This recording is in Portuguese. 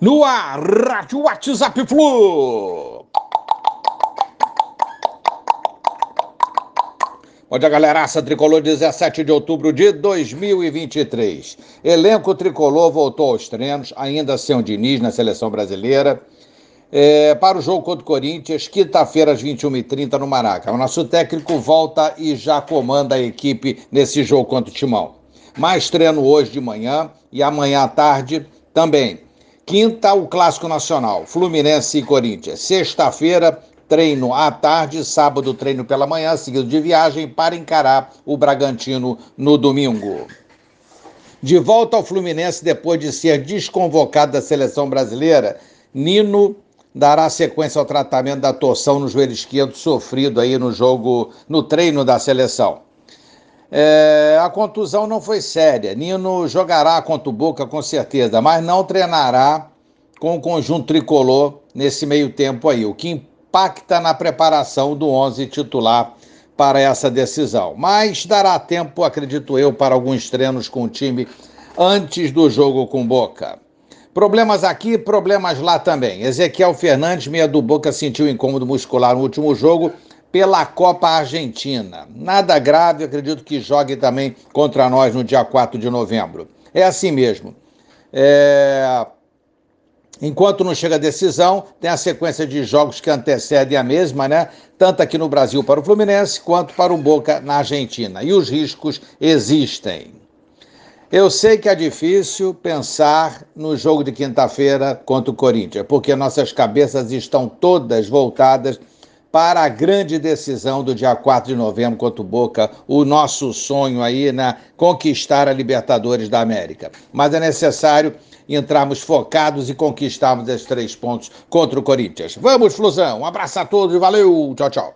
No ar, Rádio WhatsApp Flu. Bom dia, galeraça tricolor, 17 de outubro de 2023. Elenco tricolor voltou aos treinos, ainda sem o Diniz na seleção brasileira. É, para o jogo contra o Corinthians, quinta-feira às 21h30 no Maraca. O nosso técnico volta e já comanda a equipe nesse jogo contra o Timão. Mais treino hoje de manhã e amanhã à tarde também. Quinta, o Clássico Nacional, Fluminense e Corinthians. Sexta-feira, treino à tarde, sábado, treino pela manhã, seguido de viagem para encarar o Bragantino no domingo. De volta ao Fluminense depois de ser desconvocado da seleção brasileira, Nino dará sequência ao tratamento da torção no joelho esquerdo sofrido aí no jogo, no treino da seleção. É, a contusão não foi séria. Nino jogará contra o Boca com certeza, mas não treinará com o conjunto tricolor nesse meio tempo aí, o que impacta na preparação do 11 titular para essa decisão. Mas dará tempo, acredito eu, para alguns treinos com o time antes do jogo com Boca. Problemas aqui, problemas lá também. Ezequiel Fernandes, meia do Boca, sentiu incômodo muscular no último jogo pela Copa Argentina. Nada grave, acredito que jogue também contra nós no dia 4 de novembro. É assim mesmo. É... Enquanto não chega a decisão, tem a sequência de jogos que antecedem a mesma, né? Tanto aqui no Brasil para o Fluminense, quanto para o Boca na Argentina. E os riscos existem. Eu sei que é difícil pensar no jogo de quinta-feira contra o Corinthians, porque nossas cabeças estão todas voltadas para a grande decisão do dia 4 de novembro contra o Boca, o nosso sonho aí, né? Conquistar a Libertadores da América. Mas é necessário entrarmos focados e conquistarmos esses três pontos contra o Corinthians. Vamos, Flusão! Um abraço a todos e valeu! Tchau, tchau!